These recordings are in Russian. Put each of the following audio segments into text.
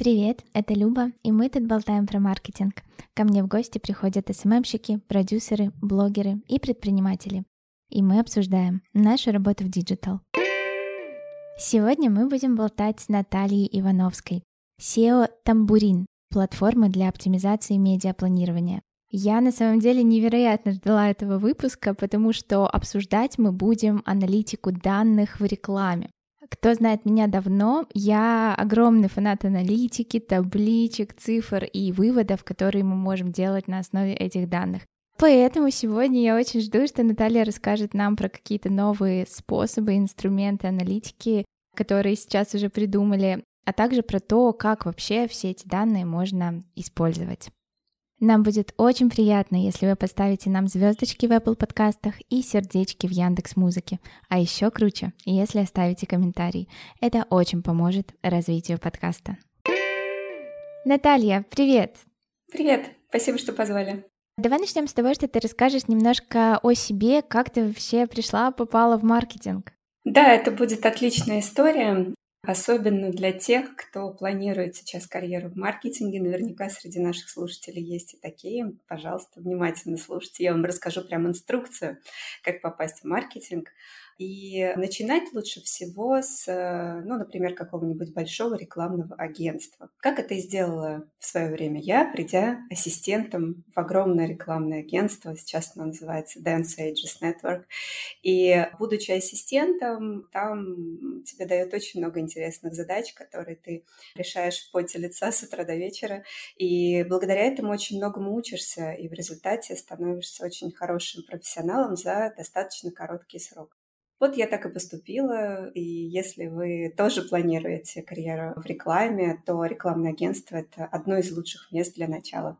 Привет, это Люба, и мы тут болтаем про маркетинг. Ко мне в гости приходят SMM щики, продюсеры, блогеры и предприниматели. И мы обсуждаем нашу работу в digital. Сегодня мы будем болтать с Натальей Ивановской, CEO Тамбурин, платформы для оптимизации медиапланирования. Я на самом деле невероятно ждала этого выпуска, потому что обсуждать мы будем аналитику данных в рекламе. Кто знает меня давно, я огромный фанат аналитики, табличек, цифр и выводов, которые мы можем делать на основе этих данных. Поэтому сегодня я очень жду, что Наталья расскажет нам про какие-то новые способы, инструменты аналитики, которые сейчас уже придумали, а также про то, как вообще все эти данные можно использовать. Нам будет очень приятно, если вы поставите нам звездочки в Apple подкастах и сердечки в Яндекс Музыке. А еще круче, если оставите комментарий. Это очень поможет развитию подкаста. Наталья, привет! Привет! Спасибо, что позвали. Давай начнем с того, что ты расскажешь немножко о себе, как ты вообще пришла, попала в маркетинг. Да, это будет отличная история. Особенно для тех, кто планирует сейчас карьеру в маркетинге. Наверняка среди наших слушателей есть и такие. Пожалуйста, внимательно слушайте. Я вам расскажу прям инструкцию, как попасть в маркетинг. И начинать лучше всего с, э, ну, например, какого-нибудь большого рекламного агентства. Как это и сделала в свое время я, придя ассистентом в огромное рекламное агентство, сейчас оно называется Dance Ages Network. И будучи ассистентом, там тебе дают очень много интересных задач, которые ты решаешь в поте лица с утра до вечера. И благодаря этому очень многому учишься, и в результате становишься очень хорошим профессионалом за достаточно короткий срок. Вот я так и поступила, и если вы тоже планируете карьеру в рекламе, то рекламное агентство — это одно из лучших мест для начала.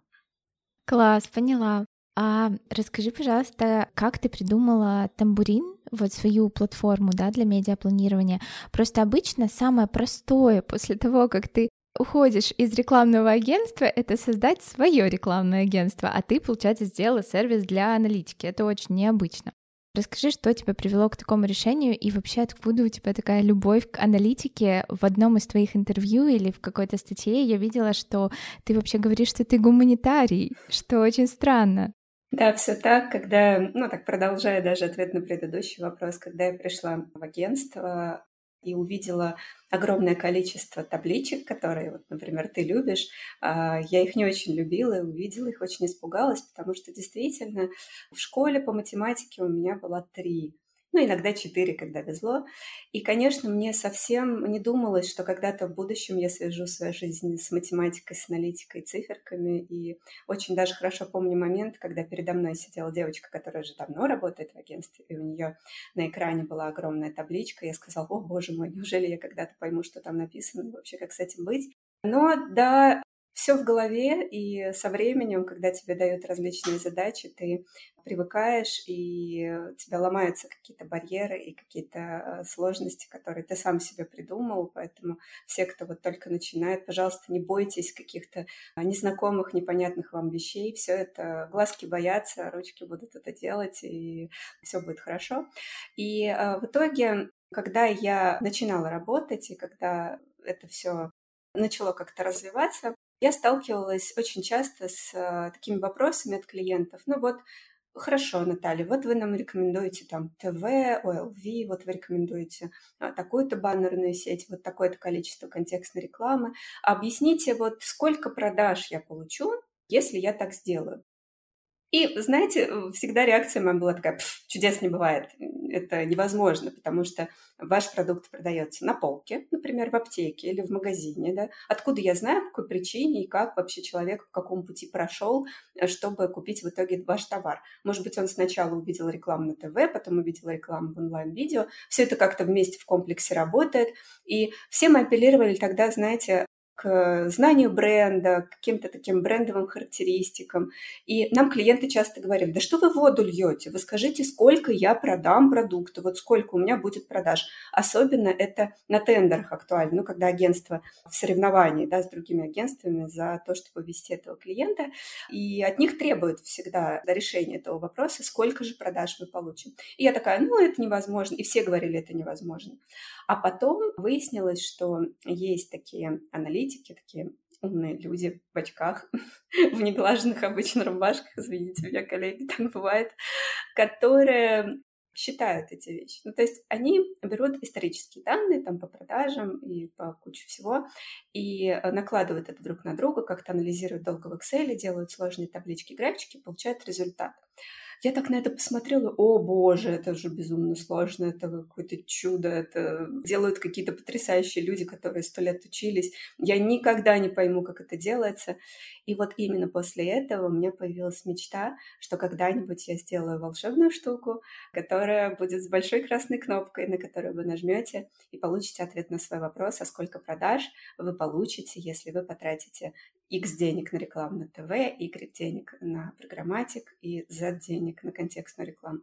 Класс, поняла. А расскажи, пожалуйста, как ты придумала тамбурин, вот свою платформу, да, для медиапланирования? Просто обычно самое простое после того, как ты уходишь из рекламного агентства, это создать свое рекламное агентство, а ты, получается, сделала сервис для аналитики. Это очень необычно. Расскажи, что тебя привело к такому решению и вообще откуда у тебя такая любовь к аналитике? В одном из твоих интервью или в какой-то статье я видела, что ты вообще говоришь, что ты гуманитарий, что очень странно. Да, все так, когда, ну так продолжая даже ответ на предыдущий вопрос, когда я пришла в агентство, и увидела огромное количество табличек, которые, вот, например, ты любишь. А, я их не очень любила, увидела их, очень испугалась, потому что действительно в школе по математике у меня было три ну, иногда четыре, когда везло. И, конечно, мне совсем не думалось, что когда-то в будущем я свяжу свою жизнь с математикой, с аналитикой, циферками. И очень даже хорошо помню момент, когда передо мной сидела девочка, которая уже давно работает в агентстве, и у нее на экране была огромная табличка. Я сказала, о, боже мой, неужели я когда-то пойму, что там написано, и вообще как с этим быть? Но да, все в голове, и со временем, когда тебе дают различные задачи, ты привыкаешь, и у тебя ломаются какие-то барьеры и какие-то э, сложности, которые ты сам себе придумал. Поэтому все, кто вот только начинает, пожалуйста, не бойтесь каких-то незнакомых, непонятных вам вещей. Все это глазки боятся, ручки будут это делать, и все будет хорошо. И э, в итоге, когда я начинала работать, и когда это все начало как-то развиваться, я сталкивалась очень часто с э, такими вопросами от клиентов. Ну вот, Хорошо, Наталья, вот вы нам рекомендуете там ТВ, ОЛВ, вот вы рекомендуете а, такую-то баннерную сеть, вот такое-то количество контекстной рекламы. Объясните, вот сколько продаж я получу, если я так сделаю. И, знаете, всегда реакция моя была такая, чудес не бывает, это невозможно, потому что ваш продукт продается на полке, например, в аптеке или в магазине, да, откуда я знаю, по какой причине и как вообще человек по какому пути прошел, э, чтобы купить в итоге ваш товар. Может быть, он сначала увидел рекламу на ТВ, потом увидел рекламу в онлайн-видео, все это как-то вместе в комплексе работает, и все мы апеллировали тогда, знаете, к знанию бренда, к каким-то таким брендовым характеристикам. И нам клиенты часто говорят, да что вы воду льете, вы скажите, сколько я продам продукта, вот сколько у меня будет продаж. Особенно это на тендерах актуально, ну, когда агентство в соревновании да, с другими агентствами за то, чтобы вести этого клиента, и от них требуют всегда решения этого вопроса, сколько же продаж мы получим. И я такая, ну, это невозможно, и все говорили, это невозможно. А потом выяснилось, что есть такие аналитики, такие умные люди в очках, в неглаженных обычно рубашках, извините меня, коллеги, так бывает, которые считают эти вещи. Ну, то есть они берут исторические данные там по продажам и по куче всего и э, накладывают это друг на друга, как-то анализируют долго в Excel, делают сложные таблички, графики, получают результат. Я так на это посмотрела, о боже, это же безумно сложно, это какое-то чудо, это делают какие-то потрясающие люди, которые сто лет учились. Я никогда не пойму, как это делается. И вот именно после этого у меня появилась мечта, что когда-нибудь я сделаю волшебную штуку, которая будет с большой красной кнопкой, на которую вы нажмете и получите ответ на свой вопрос, а сколько продаж вы получите, если вы потратите X денег на рекламу на ТВ, Y денег на программатик и Z денег на контекстную рекламу.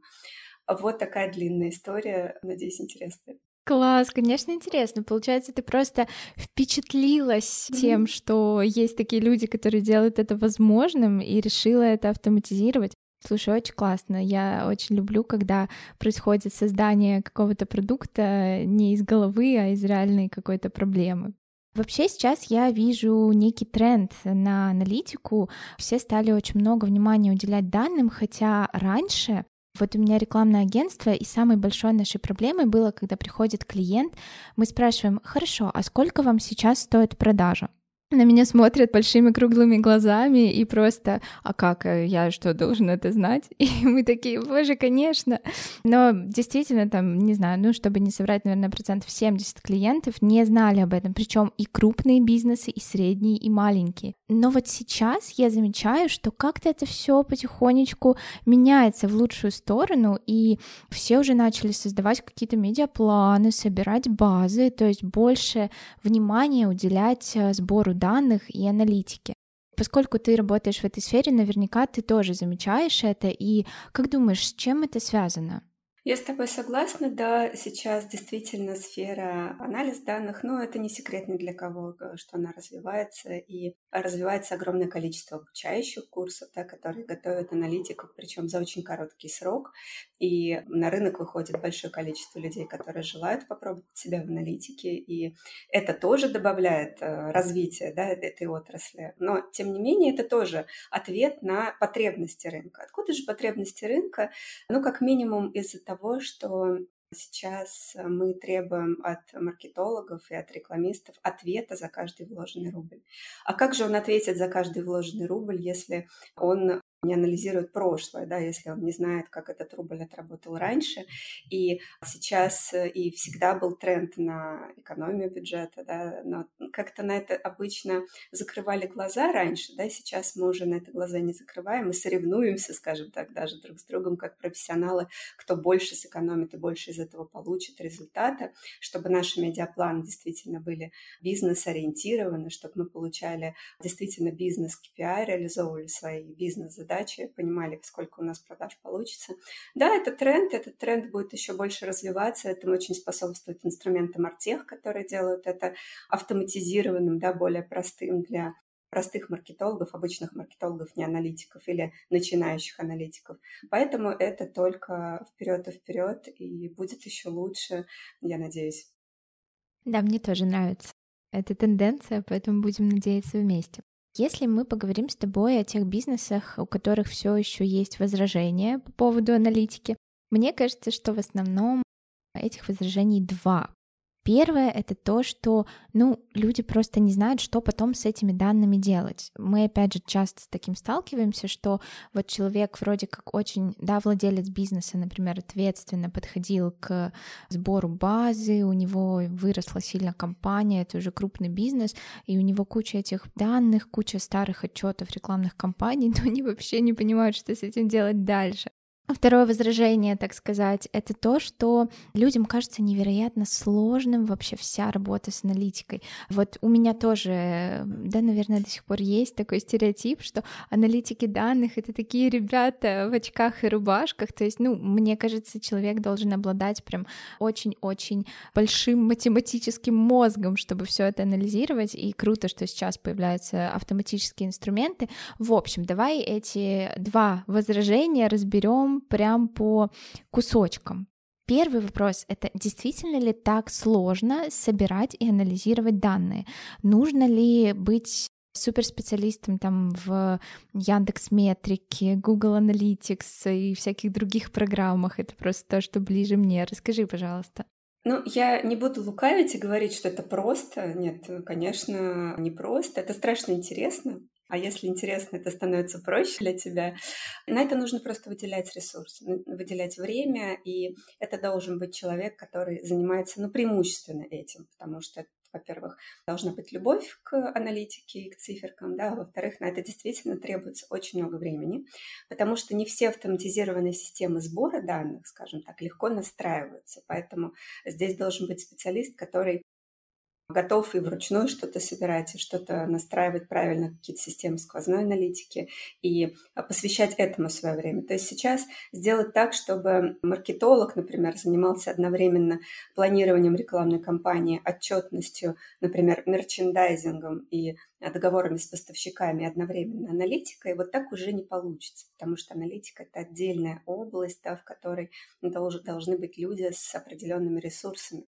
Вот такая длинная история, надеюсь, интересная. Класс, конечно, интересно. Получается, ты просто впечатлилась mm-hmm. тем, что есть такие люди, которые делают это возможным, и решила это автоматизировать. Слушай, очень классно. Я очень люблю, когда происходит создание какого-то продукта не из головы, а из реальной какой-то проблемы. Вообще сейчас я вижу некий тренд на аналитику. Все стали очень много внимания уделять данным, хотя раньше вот у меня рекламное агентство, и самой большой нашей проблемой было, когда приходит клиент, мы спрашиваем, хорошо, а сколько вам сейчас стоит продажа? На меня смотрят большими круглыми глазами и просто, а как, э, я что, должен это знать? И мы такие, боже, конечно. Но действительно, там, не знаю, ну, чтобы не соврать, наверное, процентов 70 клиентов не знали об этом, причем и крупные бизнесы, и средние, и маленькие. Но вот сейчас я замечаю, что как-то это все потихонечку меняется в лучшую сторону, и все уже начали создавать какие-то медиапланы, собирать базы, то есть больше внимания уделять э, сбору данных и аналитики. Поскольку ты работаешь в этой сфере, наверняка ты тоже замечаешь это. И как думаешь, с чем это связано? Я с тобой согласна, да, сейчас действительно сфера анализ данных, но это не секрет ни для кого, что она развивается, и развивается огромное количество обучающих курсов, да, которые готовят аналитиков, причем за очень короткий срок, и на рынок выходит большое количество людей, которые желают попробовать себя в аналитике, и это тоже добавляет э, развития да, этой отрасли. Но, тем не менее, это тоже ответ на потребности рынка. Откуда же потребности рынка? Ну, как минимум из-за того, того, что сейчас мы требуем от маркетологов и от рекламистов ответа за каждый вложенный рубль. А как же он ответит за каждый вложенный рубль, если он не анализирует прошлое, да, если он не знает, как этот рубль отработал раньше. И сейчас э, и всегда был тренд на экономию бюджета, да, но как-то на это обычно закрывали глаза раньше, да, сейчас мы уже на это глаза не закрываем, мы соревнуемся, скажем так, даже друг с другом, как профессионалы, кто больше сэкономит и больше из этого получит результата, чтобы наши медиапланы действительно были бизнес-ориентированы, чтобы мы получали действительно бизнес-KPI, реализовывали свои бизнес-задачи, задачи, понимали, сколько у нас продаж получится. Да, это тренд, этот тренд будет еще больше развиваться, этому очень способствует инструменты Мартех, которые делают это автоматизированным, да, более простым для простых маркетологов, обычных маркетологов, не аналитиков или начинающих аналитиков. Поэтому это только вперед и вперед, и будет еще лучше, я надеюсь. Да, мне тоже нравится эта тенденция, поэтому будем надеяться вместе. Если мы поговорим с тобой о тех бизнесах, у которых все еще есть возражения по поводу аналитики, мне кажется, что в основном этих возражений два. Первое — это то, что, ну, люди просто не знают, что потом с этими данными делать. Мы, опять же, часто с таким сталкиваемся, что вот человек вроде как очень, да, владелец бизнеса, например, ответственно подходил к сбору базы, у него выросла сильно компания, это уже крупный бизнес, и у него куча этих данных, куча старых отчетов рекламных кампаний, но они вообще не понимают, что с этим делать дальше. Второе возражение, так сказать, это то, что людям кажется невероятно сложным вообще вся работа с аналитикой. Вот у меня тоже, да, наверное, до сих пор есть такой стереотип, что аналитики данных — это такие ребята в очках и рубашках. То есть, ну, мне кажется, человек должен обладать прям очень-очень большим математическим мозгом, чтобы все это анализировать. И круто, что сейчас появляются автоматические инструменты. В общем, давай эти два возражения разберем прям по кусочкам. Первый вопрос — это действительно ли так сложно собирать и анализировать данные? Нужно ли быть суперспециалистом там в Яндекс Метрике, Google Analytics и всяких других программах. Это просто то, что ближе мне. Расскажи, пожалуйста. Ну, я не буду лукавить и говорить, что это просто. Нет, конечно, не просто. Это страшно интересно. А если интересно, это становится проще для тебя. На это нужно просто выделять ресурсы, выделять время, и это должен быть человек, который занимается, ну, преимущественно этим, потому что во-первых, должна быть любовь к аналитике и к циферкам, да, во-вторых, на это действительно требуется очень много времени, потому что не все автоматизированные системы сбора данных, скажем так, легко настраиваются, поэтому здесь должен быть специалист, который готов и вручную что-то собирать, и что-то настраивать правильно, какие-то системы сквозной аналитики, и а, посвящать этому свое время. То есть сейчас сделать так, чтобы маркетолог, например, занимался одновременно планированием рекламной кампании, отчетностью, например, мерчендайзингом и договорами с поставщиками одновременно аналитикой, вот так уже не получится, потому что аналитика — это отдельная область, да, в которой должны быть люди с определенными ресурсами.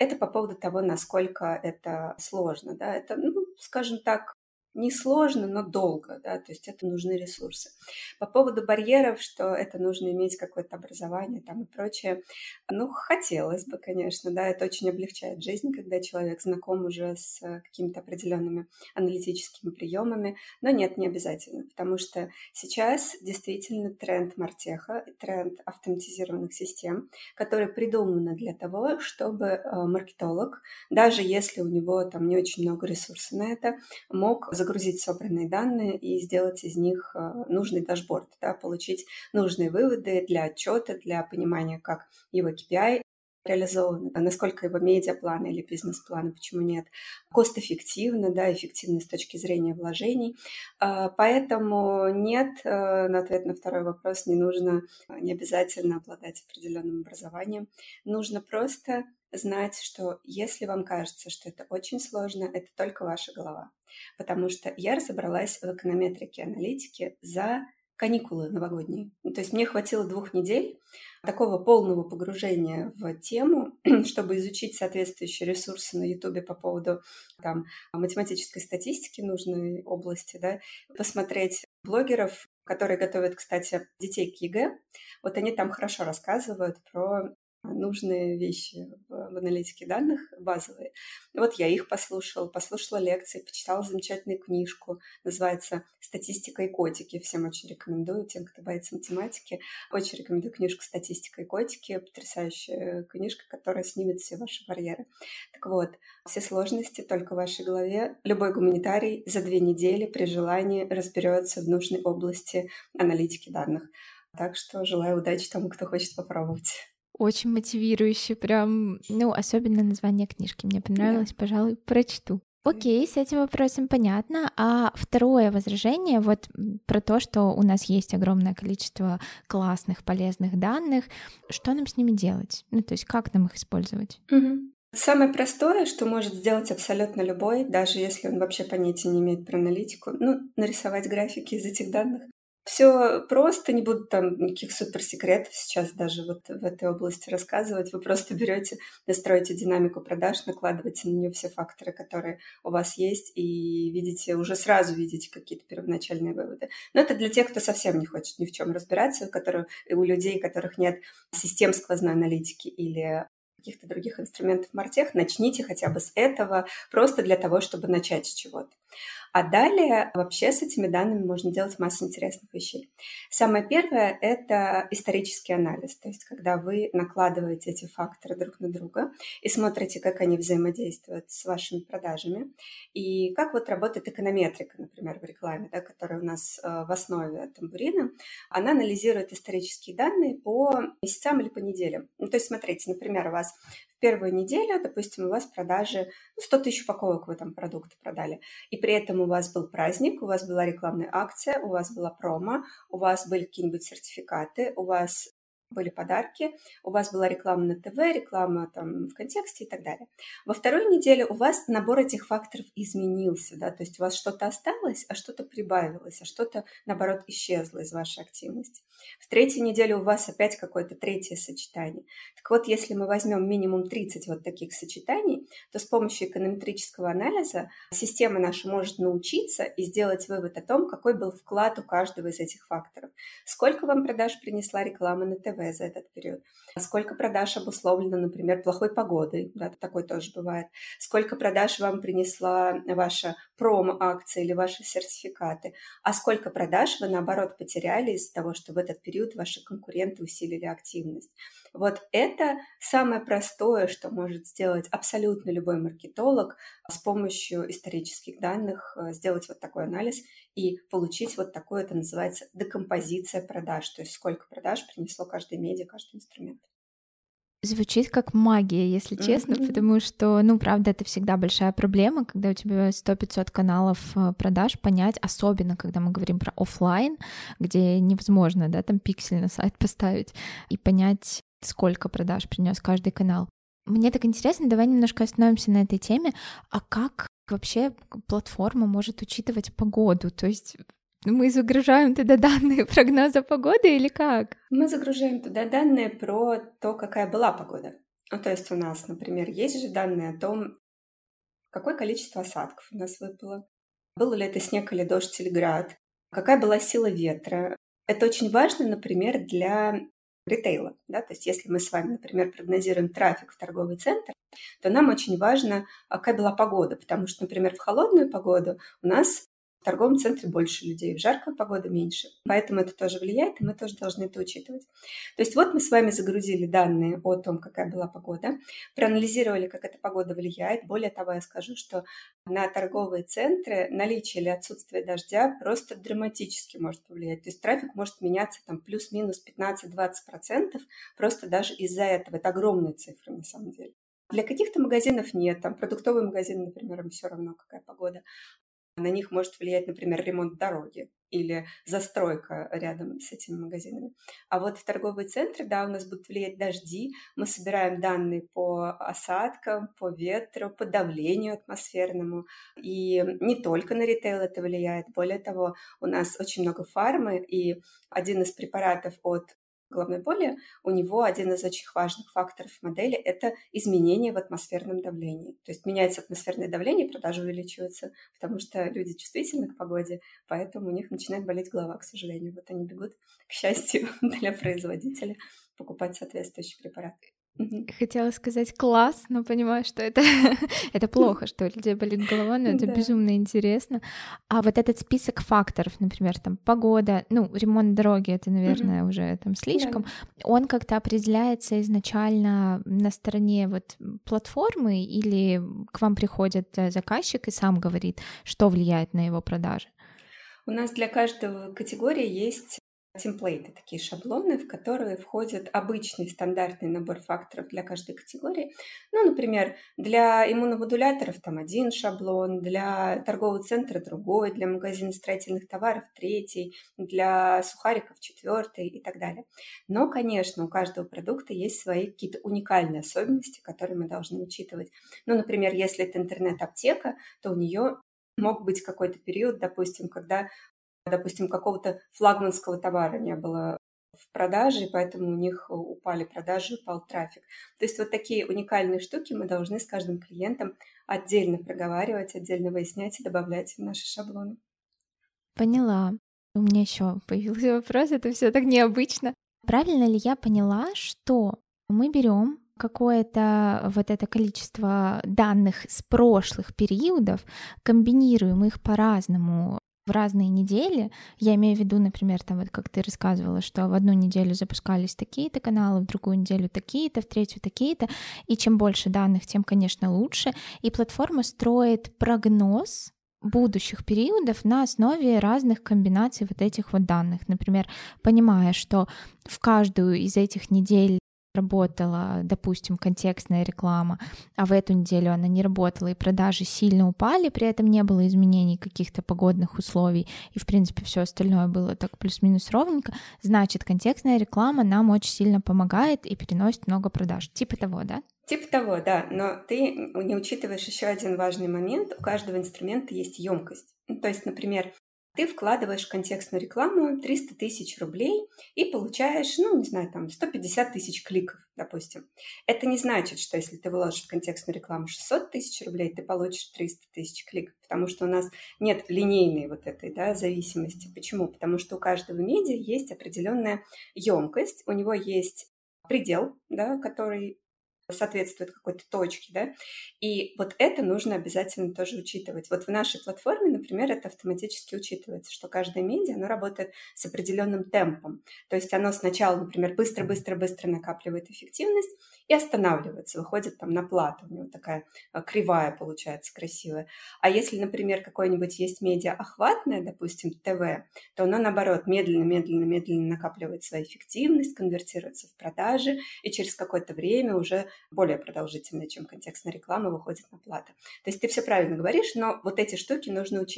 Это по поводу того, насколько это сложно. Да? Это, ну, скажем так, несложно, но долго, да, то есть это нужны ресурсы. По поводу барьеров, что это нужно иметь какое-то образование там и прочее, ну, хотелось бы, конечно, да, это очень облегчает жизнь, когда человек знаком уже с какими-то определенными аналитическими приемами, но нет, не обязательно, потому что сейчас действительно тренд Мартеха, тренд автоматизированных систем, которые придуманы для того, чтобы э, маркетолог, даже если у него там не очень много ресурсов на это, мог загрузить собранные данные и сделать из них э, нужный дашборд, да, получить нужные выводы для отчета, для понимания, как его KPI реализованы, насколько его медиапланы или бизнес-планы, почему нет, кост-эффективно, да, эффективно с точки зрения вложений. А, поэтому нет, э, на ответ на второй вопрос не нужно, не обязательно обладать определенным образованием, нужно просто знать, что если вам кажется, что это очень сложно, это только ваша голова. Потому что я разобралась в эконометрике аналитики за каникулы новогодние. Ну, то есть мне хватило двух недель такого полного погружения в тему, чтобы изучить соответствующие ресурсы на Ютубе по поводу там, математической статистики нужной области, да, посмотреть блогеров, которые готовят, кстати, детей к ЕГЭ. Вот они там хорошо рассказывают про нужные вещи в, аналитике данных, базовые. Вот я их послушала, послушала лекции, почитала замечательную книжку, называется «Статистика и котики». Всем очень рекомендую, тем, кто боится математики. Очень рекомендую книжку «Статистика и котики», потрясающая книжка, которая снимет все ваши барьеры. Так вот, все сложности только в вашей голове. Любой гуманитарий за две недели при желании разберется в нужной области аналитики данных. Так что желаю удачи тому, кто хочет попробовать. Очень мотивирующе, прям, ну, особенно название книжки мне понравилось, да. пожалуй, прочту. Окей, с этим вопросом понятно. А второе возражение вот про то, что у нас есть огромное количество классных, полезных данных, что нам с ними делать? Ну, то есть как нам их использовать? Угу. Самое простое, что может сделать абсолютно любой, даже если он вообще понятия не имеет про аналитику, ну, нарисовать графики из этих данных. Все просто, не буду там никаких суперсекретов сейчас даже вот в этой области рассказывать. Вы просто берете, настроите динамику продаж, накладываете на нее все факторы, которые у вас есть, и видите, уже сразу видите какие-то первоначальные выводы. Но это для тех, кто совсем не хочет ни в чем разбираться, у, которых, у людей, у которых нет систем сквозной аналитики или каких-то других инструментов Мартех, начните хотя бы с этого, просто для того, чтобы начать с чего-то. А далее вообще с этими данными можно делать массу интересных вещей. Самое первое — это исторический анализ, то есть когда вы накладываете эти факторы друг на друга и смотрите, как они взаимодействуют с вашими продажами, и как вот работает эконометрика, например, в рекламе, да, которая у нас э, в основе тамбурина, она анализирует исторические данные по месяцам или по неделям. Ну, то есть смотрите, например, у вас первую неделю, допустим, у вас продажи, ну, 100 тысяч упаковок вы там продукты продали, и при этом у вас был праздник, у вас была рекламная акция, у вас была промо, у вас были какие-нибудь сертификаты, у вас были подарки, у вас была реклама на ТВ, реклама там в контексте и так далее. Во второй неделе у вас набор этих факторов изменился, да, то есть у вас что-то осталось, а что-то прибавилось, а что-то, наоборот, исчезло из вашей активности. В третьей неделе у вас опять какое-то третье сочетание. Так вот, если мы возьмем минимум 30 вот таких сочетаний, то с помощью эконометрического анализа система наша может научиться и сделать вывод о том, какой был вклад у каждого из этих факторов. Сколько вам продаж принесла реклама на ТВ, за этот период. Сколько продаж обусловлено, например, плохой погодой, да, такой тоже бывает. Сколько продаж вам принесла ваша промо-акция или ваши сертификаты. А сколько продаж вы, наоборот, потеряли из-за того, что в этот период ваши конкуренты усилили активность. Вот это самое простое, что может сделать абсолютно любой маркетолог с помощью исторических данных, э, сделать вот такой анализ и получить вот такое, это называется декомпозиция продаж, то есть сколько продаж принесло каждый медиа, каждый инструмент. Звучит как магия, если честно, mm-hmm. потому что, ну, правда, это всегда большая проблема, когда у тебя 100-500 каналов э, продаж, понять, особенно когда мы говорим про офлайн, где невозможно, да, там пиксель на сайт поставить, и понять, сколько продаж принес каждый канал. Мне так интересно, давай немножко остановимся на этой теме. А как вообще платформа может учитывать погоду? То есть мы загружаем туда данные прогноза погоды или как? Мы загружаем туда данные про то, какая была погода. Ну, то есть у нас, например, есть же данные о том, какое количество осадков у нас выпало, был ли это снег или дождь или град, какая была сила ветра. Это очень важно, например, для ритейла. Да? То есть если мы с вами, например, прогнозируем трафик в торговый центр, то нам очень важно, а какая была погода, потому что, например, в холодную погоду у нас в торговом центре больше людей, в жаркую погоду меньше. Поэтому это тоже влияет, и мы тоже должны это учитывать. То есть вот мы с вами загрузили данные о том, какая была погода, проанализировали, как эта погода влияет. Более того, я скажу, что на торговые центры наличие или отсутствие дождя просто драматически может повлиять. То есть трафик может меняться там плюс-минус 15-20% просто даже из-за этого. Это огромные цифры на самом деле. Для каких-то магазинов нет, там продуктовый магазин, например, им все равно, какая погода. На них может влиять, например, ремонт дороги или застройка рядом с этими магазинами. А вот в торговые центры, да, у нас будут влиять дожди, мы собираем данные по осадкам, по ветру, по давлению атмосферному. И не только на ритейл это влияет, более того, у нас очень много фармы, и один из препаратов от головной боли, у него один из очень важных факторов модели – это изменение в атмосферном давлении. То есть меняется атмосферное давление, продажи увеличиваются, потому что люди чувствительны к погоде, поэтому у них начинает болеть голова, к сожалению. Вот они бегут, к счастью, для производителя покупать соответствующий препарат. Хотела сказать класс, но понимаю, что это, это плохо, что у людей болит голова, но это да. безумно интересно. А вот этот список факторов, например, там погода, ну, ремонт дороги, это, наверное, mm-hmm. уже там слишком, да. он как-то определяется изначально на стороне вот платформы или к вам приходит э, заказчик и сам говорит, что влияет на его продажи? У нас для каждого категории есть темплейты, такие шаблоны, в которые входит обычный стандартный набор факторов для каждой категории. Ну, например, для иммуномодуляторов там один шаблон, для торгового центра другой, для магазина строительных товаров третий, для сухариков четвертый и так далее. Но, конечно, у каждого продукта есть свои какие-то уникальные особенности, которые мы должны учитывать. Ну, например, если это интернет-аптека, то у нее мог быть какой-то период, допустим, когда допустим, какого-то флагманского товара не было в продаже, и поэтому у них упали продажи, упал трафик. То есть вот такие уникальные штуки мы должны с каждым клиентом отдельно проговаривать, отдельно выяснять и добавлять в наши шаблоны. Поняла. У меня еще появился вопрос, это все так необычно. Правильно ли я поняла, что мы берем какое-то вот это количество данных с прошлых периодов, комбинируем их по-разному в разные недели. Я имею в виду, например, там вот как ты рассказывала, что в одну неделю запускались такие-то каналы, в другую неделю такие-то, в третью такие-то. И чем больше данных, тем, конечно, лучше. И платформа строит прогноз будущих периодов на основе разных комбинаций вот этих вот данных. Например, понимая, что в каждую из этих недель работала, допустим, контекстная реклама, а в эту неделю она не работала, и продажи сильно упали, при этом не было изменений каких-то погодных условий, и, в принципе, все остальное было так плюс-минус ровненько, значит, контекстная реклама нам очень сильно помогает и переносит много продаж. Типа того, да? Типа того, да, но ты не учитываешь еще один важный момент. У каждого инструмента есть емкость. Ну, то есть, например, ты вкладываешь в контекстную рекламу 300 тысяч рублей и получаешь, ну, не знаю, там, 150 тысяч кликов, допустим. Это не значит, что если ты вложишь в контекстную рекламу 600 тысяч рублей, ты получишь 300 тысяч кликов, потому что у нас нет линейной вот этой да, зависимости. Почему? Потому что у каждого медиа есть определенная емкость, у него есть предел, да, который соответствует какой-то точке, да, и вот это нужно обязательно тоже учитывать. Вот в нашей платформе, например, это автоматически учитывается, что каждое медиа, оно работает с определенным темпом, то есть оно сначала, например, быстро-быстро-быстро накапливает эффективность и останавливается, выходит там на плату, у него такая а, кривая получается красивая. А если, например, какое-нибудь есть медиа охватное, допустим, ТВ, то оно, наоборот, медленно-медленно-медленно накапливает свою эффективность, конвертируется в продажи, и через какое-то время уже более продолжительная, чем контекстная реклама, выходит на плату. То есть ты все правильно говоришь, но вот эти штуки нужно учитывать.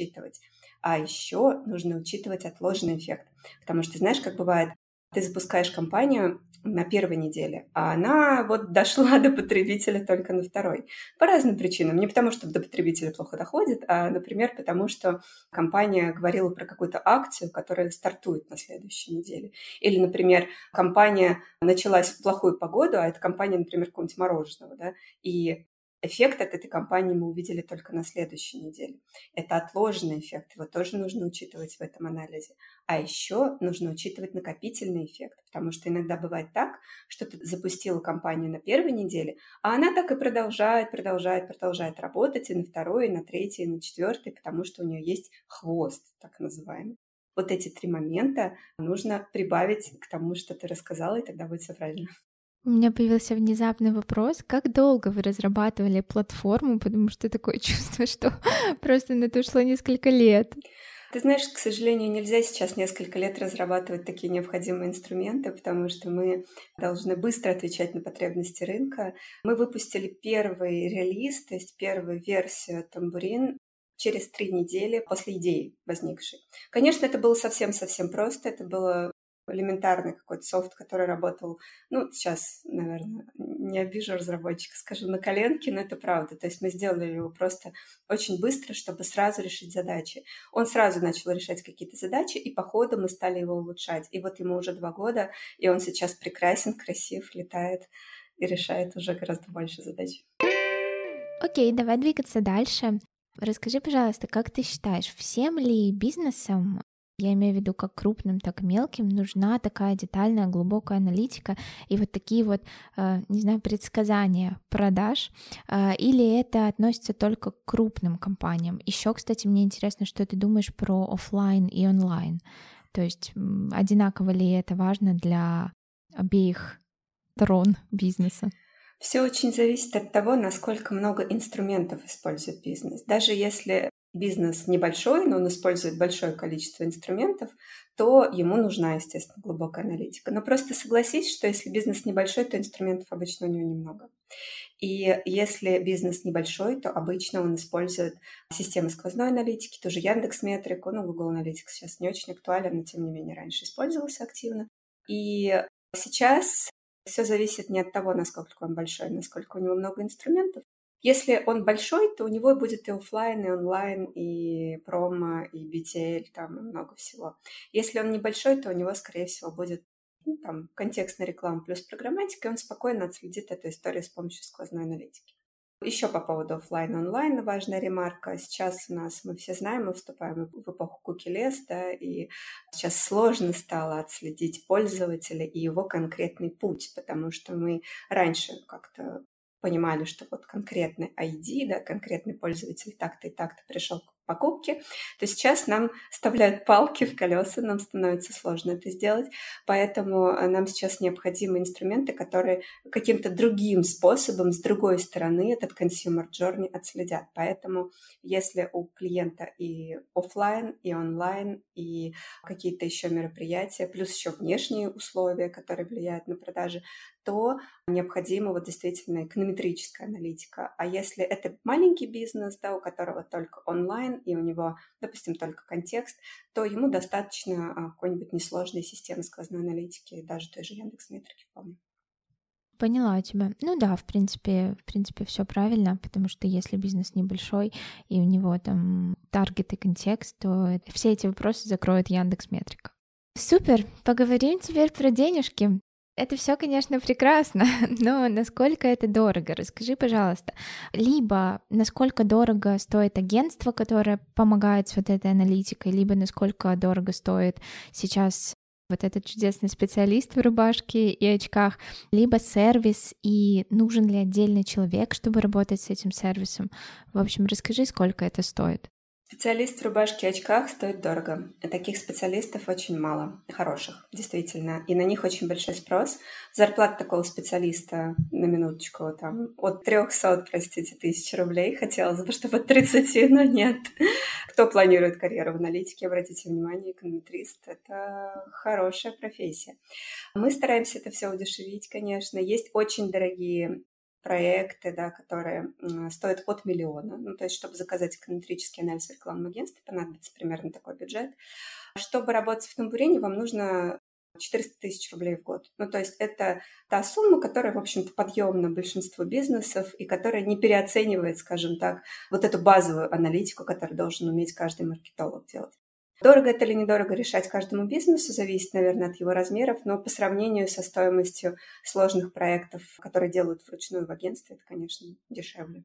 А еще нужно учитывать отложенный эффект. Потому что, знаешь, как бывает, ты запускаешь компанию на первой неделе, а она вот дошла до потребителя только на второй. По разным причинам. Не потому, что до потребителя плохо доходит, а, например, потому что компания говорила про какую-то акцию, которая стартует на следующей неделе. Или, например, компания началась в плохую погоду, а это компания, например, какого-нибудь мороженого, да, и Эффект от этой компании мы увидели только на следующей неделе. Это отложенный эффект, его тоже нужно учитывать в этом анализе. А еще нужно учитывать накопительный эффект, потому что иногда бывает так, что ты запустила компанию на первой неделе, а она так и продолжает, продолжает, продолжает работать и на второй, и на третьей, и на четвертой, потому что у нее есть хвост, так называемый. Вот эти три момента нужно прибавить к тому, что ты рассказала, и тогда будет все правильно. У меня появился внезапный вопрос, как долго вы разрабатывали платформу, потому что такое чувство, что просто на это ушло несколько лет. Ты знаешь, к сожалению, нельзя сейчас несколько лет разрабатывать такие необходимые инструменты, потому что мы должны быстро отвечать на потребности рынка. Мы выпустили первый релиз, то есть первую версию тамбурин через три недели после идеи возникшей. Конечно, это было совсем-совсем просто. Это было элементарный какой-то софт, который работал, ну, сейчас, наверное, не обижу разработчика, скажу на коленке, но это правда. То есть мы сделали его просто очень быстро, чтобы сразу решить задачи. Он сразу начал решать какие-то задачи, и по ходу мы стали его улучшать. И вот ему уже два года, и он сейчас прекрасен, красив, летает и решает уже гораздо больше задач. Окей, давай двигаться дальше. Расскажи, пожалуйста, как ты считаешь, всем ли бизнесам я имею в виду как крупным, так и мелким, нужна такая детальная, глубокая аналитика и вот такие вот, э, не знаю, предсказания продаж, э, или это относится только к крупным компаниям. Еще, кстати, мне интересно, что ты думаешь про офлайн и онлайн. То есть одинаково ли это важно для обеих сторон бизнеса? Все очень зависит от того, насколько много инструментов использует бизнес. Даже если бизнес небольшой, но он использует большое количество инструментов, то ему нужна, естественно, глубокая аналитика. Но просто согласись, что если бизнес небольшой, то инструментов обычно у него немного. И если бизнес небольшой, то обычно он использует системы сквозной аналитики, тоже Яндекс Метрику, ну, Google Analytics сейчас не очень актуален, но тем не менее раньше использовался активно. И сейчас все зависит не от того, насколько он большой, насколько у него много инструментов, если он большой, то у него будет и офлайн, и онлайн, и промо, и BTL, там много всего. Если он небольшой, то у него, скорее всего, будет ну, там, контекстная реклама плюс программатика, и он спокойно отследит эту историю с помощью сквозной аналитики. Еще по поводу офлайн онлайн важная ремарка. Сейчас у нас, мы все знаем, мы вступаем в эпоху куки-лес, да, и сейчас сложно стало отследить пользователя и его конкретный путь, потому что мы раньше как-то понимали, что вот конкретный ID, да, конкретный пользователь так-то и так-то пришел к покупке, то сейчас нам вставляют палки в колеса, нам становится сложно это сделать, поэтому э, нам сейчас необходимы инструменты, которые каким-то другим способом, с другой стороны этот consumer journey отследят. Поэтому если у клиента и офлайн, и онлайн, и какие-то еще мероприятия, плюс еще внешние условия, которые влияют на продажи, то необходима вот действительно эконометрическая аналитика. А если это маленький бизнес, да, у которого только онлайн и у него, допустим, только контекст, то ему достаточно а, какой-нибудь несложной системы сквозной аналитики, даже той же Яндекс.Метрики вполне. Поняла тебя. Ну да, в принципе, в принципе, все правильно, потому что если бизнес небольшой и у него там таргет и контекст, то все эти вопросы закроет Яндекс Метрика. Супер, поговорим теперь про денежки. Это все, конечно, прекрасно, но насколько это дорого? Расскажи, пожалуйста. Либо насколько дорого стоит агентство, которое помогает с вот этой аналитикой, либо насколько дорого стоит сейчас вот этот чудесный специалист в рубашке и очках, либо сервис, и нужен ли отдельный человек, чтобы работать с этим сервисом. В общем, расскажи, сколько это стоит. Специалист в рубашке и очках стоит дорого. Таких специалистов очень мало, хороших, действительно. И на них очень большой спрос. Зарплата такого специалиста, на минуточку, там, от 300, простите, тысяч рублей. Хотелось бы, чтобы от 30, но нет. Кто планирует карьеру в аналитике, обратите внимание, эконометрист — это хорошая профессия. Мы стараемся это все удешевить, конечно. Есть очень дорогие проекты, да, которые стоят от миллиона. Ну, то есть, чтобы заказать эконометрический анализ в рекламном агентстве, понадобится примерно такой бюджет. Чтобы работать в тамбурине, вам нужно 400 тысяч рублей в год. Ну, то есть это та сумма, которая, в общем-то, подъемна большинству бизнесов и которая не переоценивает, скажем так, вот эту базовую аналитику, которую должен уметь каждый маркетолог делать. Дорого это или недорого решать каждому бизнесу, зависит, наверное, от его размеров, но по сравнению со стоимостью сложных проектов, которые делают вручную в агентстве, это, конечно, дешевле.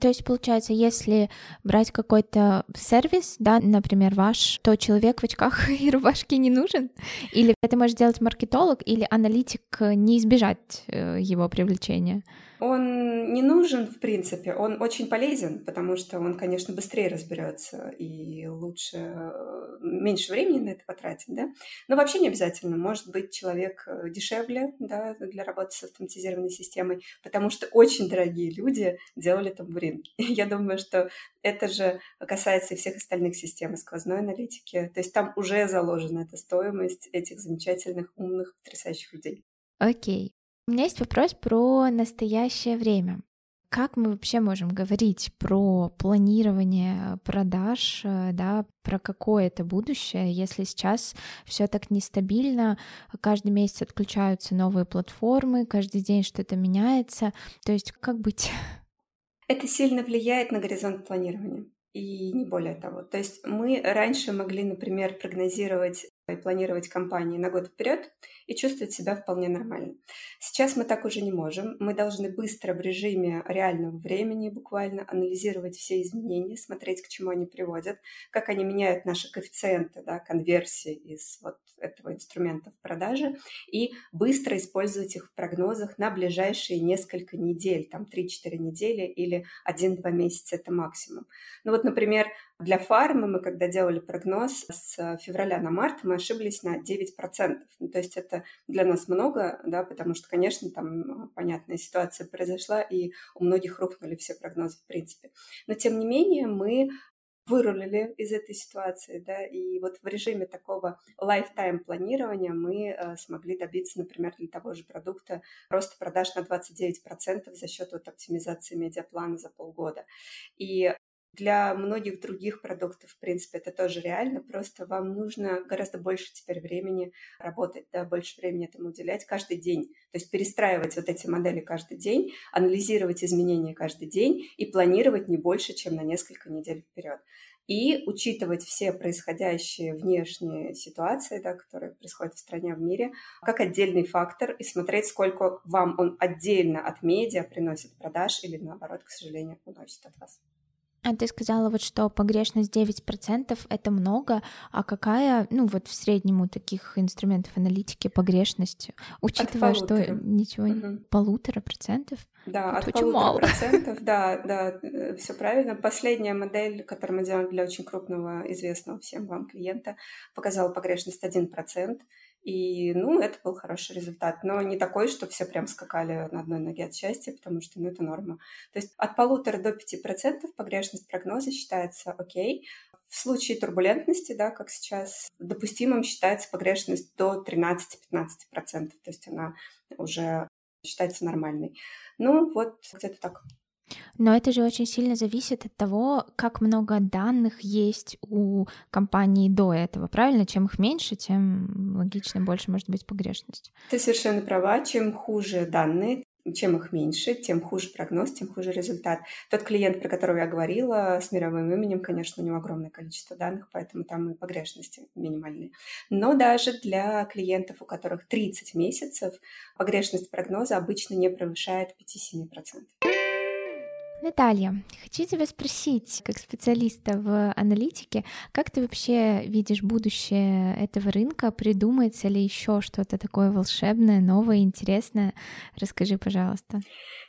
То есть, получается, если брать какой-то сервис, да, например, ваш, то человек в очках и рубашке не нужен? Или это может делать маркетолог, или аналитик не избежать э, его привлечения? Он не нужен, в принципе, он очень полезен, потому что он, конечно, быстрее разберется и лучше, э, меньше времени на это потратит, да. Но вообще не обязательно. Может быть, человек э, дешевле, да, для работы с автоматизированной системой, потому что очень дорогие люди делали тамбурин. Я думаю, что это же касается и всех остальных систем сквозной аналитики. То есть там уже заложена эта стоимость этих замечательных, умных, потрясающих людей. Окей. У меня есть вопрос про настоящее время. Как мы вообще можем говорить про планирование продаж, э, да, про какое это будущее, если сейчас все так нестабильно, каждый месяц отключаются новые платформы, каждый день что-то меняется, то есть как быть? Это сильно влияет на горизонт планирования и не более того. То есть мы раньше могли, например, прогнозировать и планировать кампании на год вперед и чувствовать себя вполне нормально. Сейчас мы так уже не можем. Мы должны быстро в режиме реального времени буквально анализировать все изменения, смотреть, к чему они приводят, как они меняют наши коэффициенты да, конверсии из вот этого инструмента в продаже и быстро использовать их в прогнозах на ближайшие несколько недель, там 3-4 недели или 1-2 месяца это максимум. Ну вот, например, для фармы мы, когда делали прогноз с февраля на март, мы ошиблись на 9%. Ну, то есть это для нас много, да, потому что, конечно, там понятная ситуация произошла, и у многих рухнули все прогнозы в принципе. Но, тем не менее, мы вырулили из этой ситуации, да, и вот в режиме такого lifetime планирования мы э, смогли добиться, например, для того же продукта роста продаж на 29% за счет вот оптимизации медиаплана за полгода. И для многих других продуктов, в принципе, это тоже реально, просто вам нужно гораздо больше теперь времени работать, да, больше времени этому уделять каждый день. То есть перестраивать вот эти модели каждый день, анализировать изменения каждый день и планировать не больше, чем на несколько недель вперед. И учитывать все происходящие внешние ситуации, да, которые происходят в стране, в мире, как отдельный фактор и смотреть, сколько вам он отдельно от медиа приносит продаж или, наоборот, к сожалению, уносит от вас. А ты сказала вот, что погрешность 9% это много, а какая, ну вот в среднем у таких инструментов аналитики погрешность, учитывая, что ничего, угу. полутора процентов? Да, это от очень мало. процентов, да, да, э, все правильно. Последняя модель, которую мы делаем для очень крупного, известного всем вам клиента, показала погрешность 1%. И, ну, это был хороший результат, но не такой, что все прям скакали на одной ноге от счастья, потому что, ну, это норма. То есть от полутора до пяти процентов погрешность прогноза считается окей. В случае турбулентности, да, как сейчас, допустимым считается погрешность до 13-15%, то есть она уже считается нормальной. Ну, вот где-то так. Но это же очень сильно зависит от того, как много данных есть у компании до этого, правильно? Чем их меньше, тем логично больше может быть погрешность. Ты совершенно права. Чем хуже данные, чем их меньше, тем хуже прогноз, тем хуже результат. Тот клиент, про которого я говорила, с мировым именем, конечно, у него огромное количество данных, поэтому там и погрешности минимальные. Но даже для клиентов, у которых 30 месяцев, погрешность прогноза обычно не превышает 5-7%. Наталья, хочу тебя спросить, как специалиста в аналитике, как ты вообще видишь будущее этого рынка? Придумается ли еще что-то такое волшебное, новое, интересное? Расскажи, пожалуйста.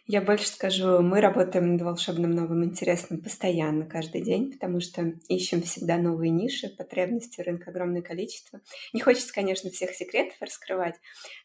Я больше скажу, мы работаем над волшебным новым интересным постоянно, каждый день, потому что ищем всегда новые ниши, потребности рынка огромное количество. Не хочется, конечно, всех секретов раскрывать,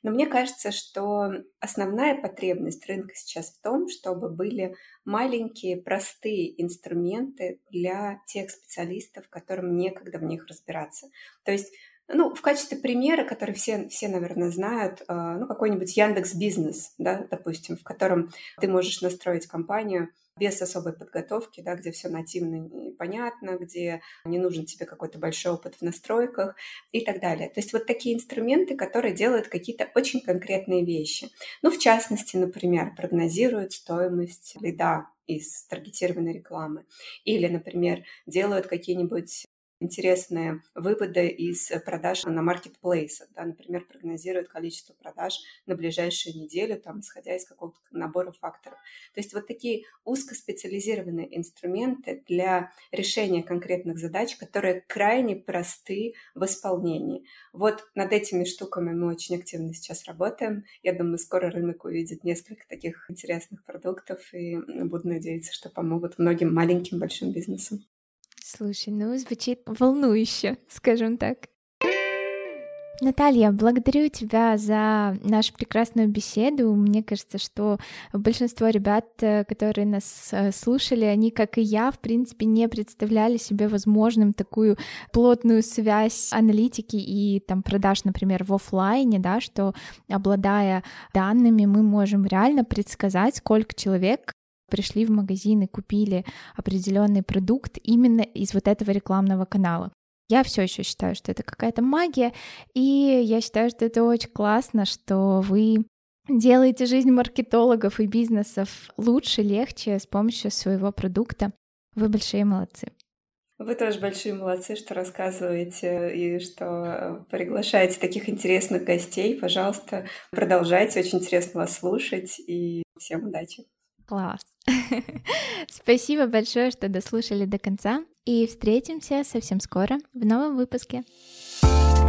но мне кажется, что основная потребность рынка сейчас в том, чтобы были маленькие, простые инструменты для тех специалистов, которым некогда в них разбираться. То есть ну, в качестве примера, который все, все наверное, знают, а, ну, какой-нибудь Яндекс Бизнес, да, допустим, в котором ты можешь настроить компанию без особой подготовки, да, где все нативно и понятно, где не нужен тебе какой-то большой опыт в настройках и так далее. То есть вот такие инструменты, которые делают какие-то очень конкретные вещи. Ну, в частности, например, прогнозируют стоимость лида из таргетированной рекламы. Или, например, делают какие-нибудь интересные выводы из продаж на маркетплейсах. Да, например, прогнозируют количество продаж на ближайшую неделю, там, исходя из какого-то набора факторов. То есть вот такие узкоспециализированные инструменты для решения конкретных задач, которые крайне просты в исполнении. Вот над этими штуками мы очень активно сейчас работаем. Я думаю, скоро рынок увидит несколько таких интересных продуктов и буду надеяться, что помогут многим маленьким большим бизнесам. Слушай, ну звучит волнующе, скажем так. Наталья, благодарю тебя за нашу прекрасную беседу. Мне кажется, что большинство ребят, э, которые нас э, слушали, они, как и я, в принципе, не представляли себе возможным такую плотную связь аналитики и там продаж, например, в офлайне, да, что обладая данными, мы можем реально предсказать, сколько человек пришли в магазин и купили определенный продукт именно из вот этого рекламного канала. Я все еще считаю, что это какая-то магия, и я считаю, что это очень классно, что вы делаете жизнь маркетологов и бизнесов лучше, легче с помощью своего продукта. Вы большие молодцы. Вы тоже большие молодцы, что рассказываете и что приглашаете таких интересных гостей. Пожалуйста, продолжайте. Очень интересно вас слушать. И всем удачи. Класс. Спасибо большое, что дослушали до конца. И встретимся совсем скоро в новом выпуске. thank you